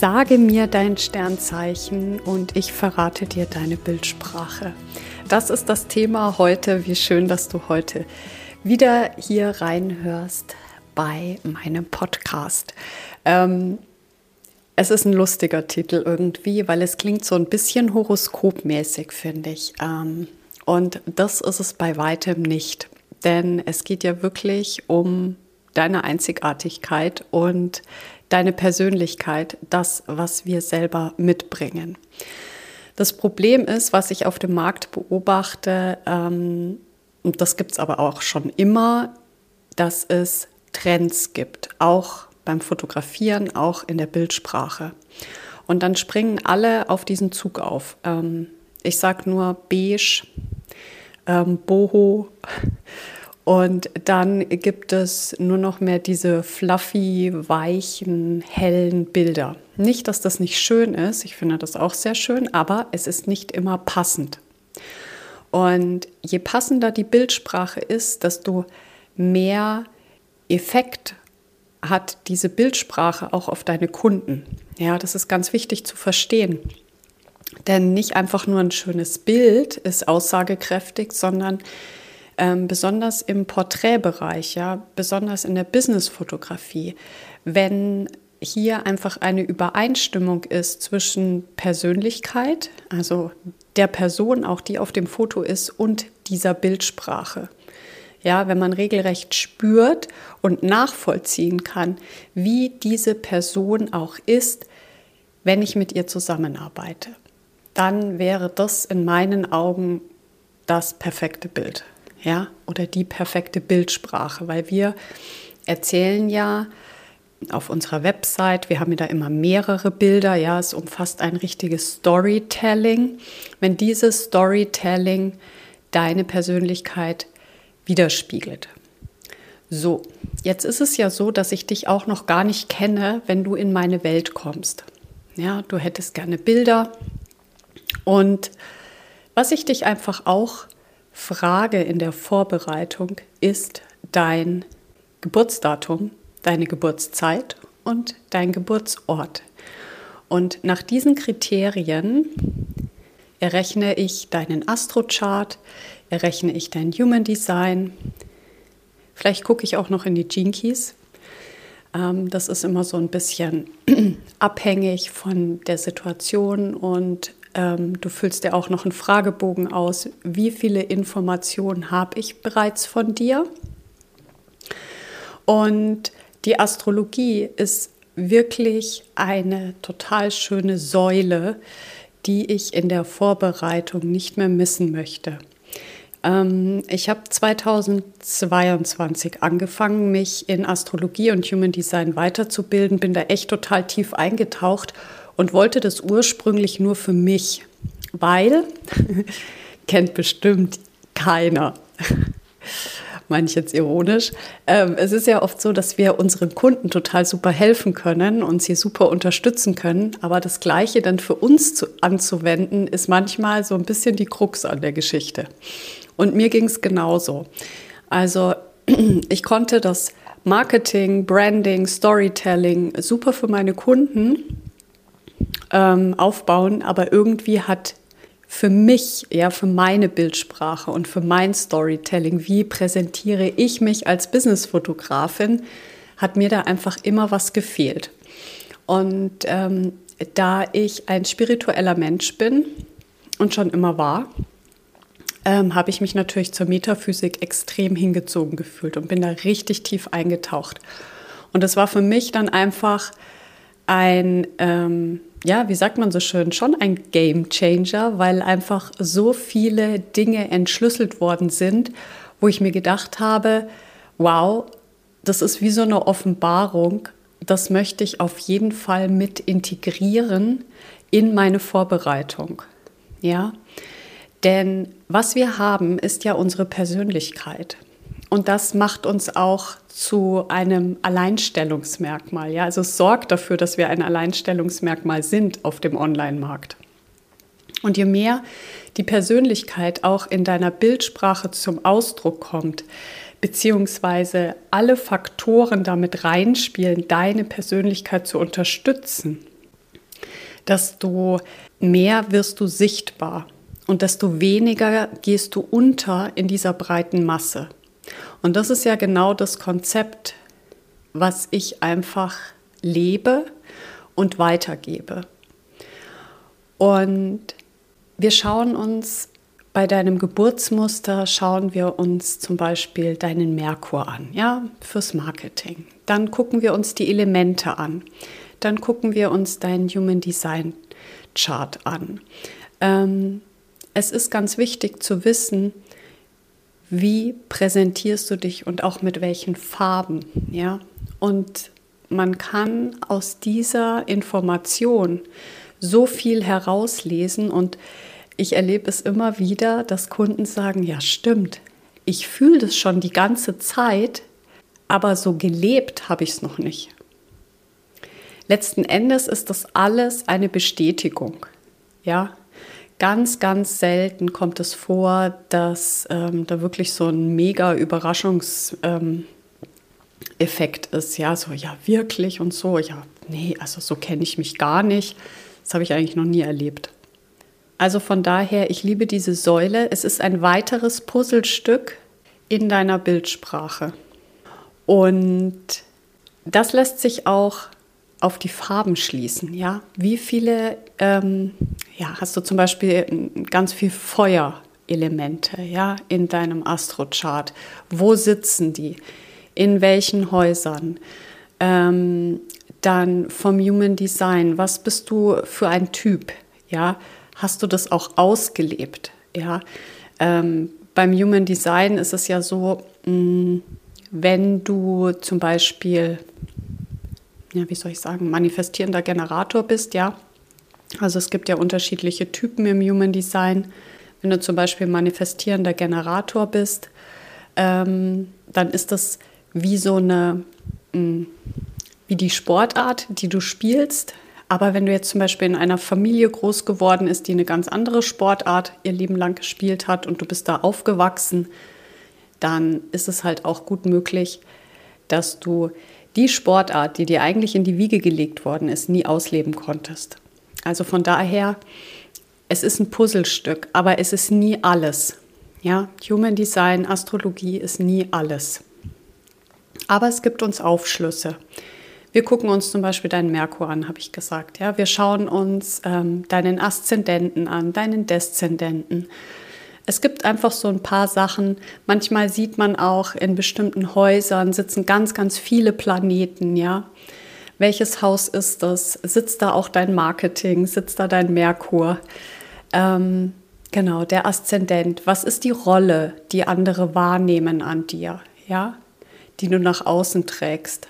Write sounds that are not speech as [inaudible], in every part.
Sage mir dein Sternzeichen und ich verrate dir deine Bildsprache. Das ist das Thema heute. Wie schön, dass du heute wieder hier reinhörst bei meinem Podcast. Ähm, es ist ein lustiger Titel irgendwie, weil es klingt so ein bisschen horoskopmäßig, finde ich. Ähm, und das ist es bei weitem nicht. Denn es geht ja wirklich um deine Einzigartigkeit und deine Persönlichkeit, das, was wir selber mitbringen. Das Problem ist, was ich auf dem Markt beobachte, ähm, und das gibt es aber auch schon immer, dass es Trends gibt, auch beim Fotografieren, auch in der Bildsprache. Und dann springen alle auf diesen Zug auf. Ähm, ich sage nur beige, ähm, boho und dann gibt es nur noch mehr diese fluffy, weichen, hellen Bilder. Nicht, dass das nicht schön ist, ich finde das auch sehr schön, aber es ist nicht immer passend. Und je passender die Bildsprache ist, desto mehr Effekt hat diese Bildsprache auch auf deine Kunden. Ja, das ist ganz wichtig zu verstehen. Denn nicht einfach nur ein schönes Bild ist aussagekräftig, sondern ähm, besonders im Porträtbereich, ja, besonders in der Businessfotografie, wenn hier einfach eine Übereinstimmung ist zwischen Persönlichkeit, also der Person, auch die auf dem Foto ist, und dieser Bildsprache. Ja, wenn man regelrecht spürt und nachvollziehen kann, wie diese Person auch ist, wenn ich mit ihr zusammenarbeite, dann wäre das in meinen Augen das perfekte Bild ja, oder die perfekte Bildsprache, weil wir erzählen ja auf unserer Website, wir haben ja da immer mehrere Bilder, ja, es umfasst ein richtiges Storytelling. Wenn dieses Storytelling deine Persönlichkeit widerspiegelt. So, jetzt ist es ja so, dass ich dich auch noch gar nicht kenne, wenn du in meine Welt kommst. Ja, du hättest gerne Bilder und was ich dich einfach auch Frage in der Vorbereitung ist dein Geburtsdatum, deine Geburtszeit und dein Geburtsort. Und nach diesen Kriterien errechne ich deinen Astrochart, errechne ich dein Human Design. Vielleicht gucke ich auch noch in die Gene Keys. Ähm, das ist immer so ein bisschen [clears throat] abhängig von der Situation und du füllst ja auch noch einen Fragebogen aus. Wie viele Informationen habe ich bereits von dir? Und die Astrologie ist wirklich eine total schöne Säule, die ich in der Vorbereitung nicht mehr missen möchte. Ähm, ich habe 2022 angefangen, mich in Astrologie und Human Design weiterzubilden, bin da echt total tief eingetaucht und wollte das ursprünglich nur für mich, weil, [laughs] kennt bestimmt keiner, [laughs] meine ich jetzt ironisch, ähm, es ist ja oft so, dass wir unseren Kunden total super helfen können und sie super unterstützen können, aber das Gleiche dann für uns zu, anzuwenden, ist manchmal so ein bisschen die Krux an der Geschichte. Und mir ging es genauso. Also [clears throat] ich konnte das Marketing, Branding, Storytelling super für meine Kunden ähm, aufbauen, aber irgendwie hat für mich, ja, für meine Bildsprache und für mein Storytelling, wie präsentiere ich mich als Businessfotografin, hat mir da einfach immer was gefehlt. Und ähm, da ich ein spiritueller Mensch bin und schon immer war, ähm, habe ich mich natürlich zur Metaphysik extrem hingezogen gefühlt und bin da richtig tief eingetaucht. Und das war für mich dann einfach ein, ähm, ja, wie sagt man so schön, schon ein Game Changer, weil einfach so viele Dinge entschlüsselt worden sind, wo ich mir gedacht habe, wow, das ist wie so eine Offenbarung das möchte ich auf jeden Fall mit integrieren in meine Vorbereitung. Ja, denn was wir haben, ist ja unsere Persönlichkeit. Und das macht uns auch zu einem Alleinstellungsmerkmal. Ja, also es sorgt dafür, dass wir ein Alleinstellungsmerkmal sind auf dem Online-Markt. Und je mehr die Persönlichkeit auch in deiner Bildsprache zum Ausdruck kommt, beziehungsweise alle Faktoren damit reinspielen, deine Persönlichkeit zu unterstützen, desto mehr wirst du sichtbar und desto weniger gehst du unter in dieser breiten Masse. Und das ist ja genau das Konzept, was ich einfach lebe und weitergebe. Und wir schauen uns bei deinem Geburtsmuster schauen wir uns zum Beispiel deinen Merkur an, ja, fürs Marketing. Dann gucken wir uns die Elemente an. Dann gucken wir uns deinen Human Design Chart an. Ähm, es ist ganz wichtig zu wissen, wie präsentierst du dich und auch mit welchen Farben, ja? Und man kann aus dieser Information so viel herauslesen und ich erlebe es immer wieder, dass Kunden sagen, ja stimmt, ich fühle das schon die ganze Zeit, aber so gelebt habe ich es noch nicht. Letzten Endes ist das alles eine Bestätigung. Ja, ganz, ganz selten kommt es vor, dass ähm, da wirklich so ein mega Überraschungseffekt ähm, ist. Ja, so, ja, wirklich und so. Ja, nee, also so kenne ich mich gar nicht. Das habe ich eigentlich noch nie erlebt. Also von daher, ich liebe diese Säule. Es ist ein weiteres Puzzlestück in deiner Bildsprache. Und das lässt sich auch auf die Farben schließen. Ja, wie viele, ähm, ja, hast du zum Beispiel ganz viel Feuerelemente, ja, in deinem Astrochart? Wo sitzen die? In welchen Häusern? Ähm, dann vom Human Design. Was bist du für ein Typ? Ja, hast du das auch ausgelebt? Ja, ähm, beim Human Design ist es ja so, mh, mm, wenn du zum Beispiel, ja, wie soll ich sagen, manifestierender Generator bist, ja, also es gibt ja unterschiedliche Typen im Human Design. Wenn du zum Beispiel manifestierender Generator bist, ähm, dann ist das wie so eine, mh, mm, wie die Sportart, die du spielst. Aber wenn du jetzt zum Beispiel in einer Familie groß geworden ist, die eine ganz andere Sportart ihr Leben lang gespielt hat und du bist da aufgewachsen, dann ist es halt auch gut möglich, dass du die Sportart, die dir eigentlich in die Wiege gelegt worden ist, nie ausleben konntest. Also von daher, es ist ein Puzzlestück, aber es ist nie alles. Ja, Human Design, Astrologie ist nie alles. Aber es gibt uns Aufschlüsse. Wir gucken uns zum Beispiel deinen Merkur an, habe ich gesagt. Ja, wir schauen uns ähm, deinen Aszendenten an, deinen Deszendenten. Es gibt einfach so ein paar Sachen. Manchmal sieht man auch in bestimmten Häusern sitzen ganz, ganz viele Planeten. Ja, welches Haus ist das? Sitzt da auch dein Marketing? Sitzt da dein Merkur? Ähm, genau, der Aszendent. Was ist die Rolle, die andere wahrnehmen an dir? Ja, die du nach außen trägst.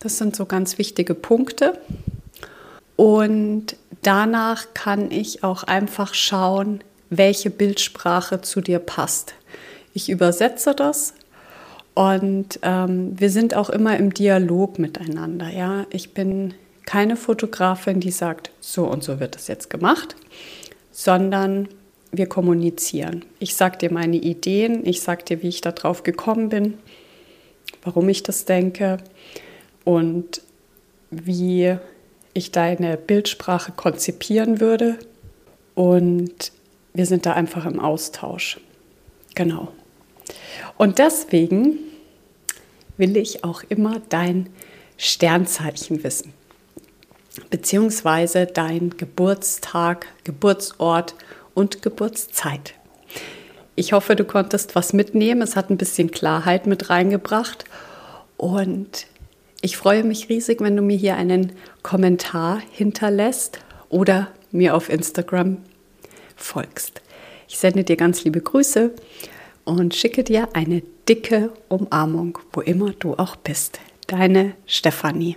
Das sind so ganz wichtige Punkte. Und danach kann ich auch einfach schauen, welche Bildsprache zu dir passt. Ich übersetze das und ähm, wir sind auch immer im Dialog miteinander. Ja? Ich bin keine Fotografin, die sagt, so und so wird das jetzt gemacht, sondern wir kommunizieren. Ich sage dir meine Ideen, ich sage dir, wie ich darauf gekommen bin, warum ich das denke und wie ich deine Bildsprache konzipieren würde. Und wir sind da einfach im Austausch. Genau. Und deswegen will ich auch immer dein Sternzeichen wissen, beziehungsweise dein Geburtstag, Geburtsort und Geburtszeit. Ich hoffe, du konntest was mitnehmen. Es hat ein bisschen Klarheit mit reingebracht. Und ich freue mich riesig, wenn du mir hier einen Kommentar hinterlässt oder mir auf Instagram folgst. Ich sende dir ganz liebe Grüße und schicke dir eine dicke Umarmung, wo immer du auch bist. Deine Stefanie.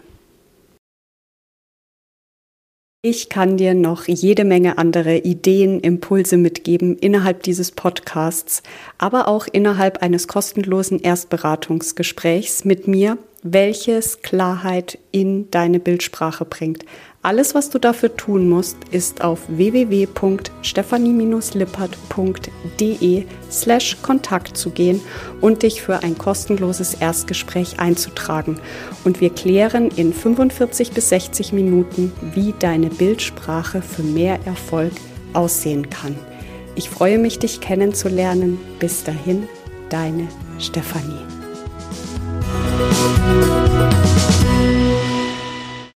Ich kann dir noch jede Menge andere Ideen, Impulse mitgeben innerhalb dieses Podcasts, aber auch innerhalb eines kostenlosen Erstberatungsgesprächs mit mir, welches Klarheit in deine Bildsprache bringt. Alles, was du dafür tun musst, ist auf www.stephanie-lippert.de slash Kontakt zu gehen und dich für ein kostenloses Erstgespräch einzutragen. Und wir klären in 45 bis 60 Minuten, wie deine Bildsprache für mehr Erfolg aussehen kann. Ich freue mich, dich kennenzulernen. Bis dahin, deine Stefanie.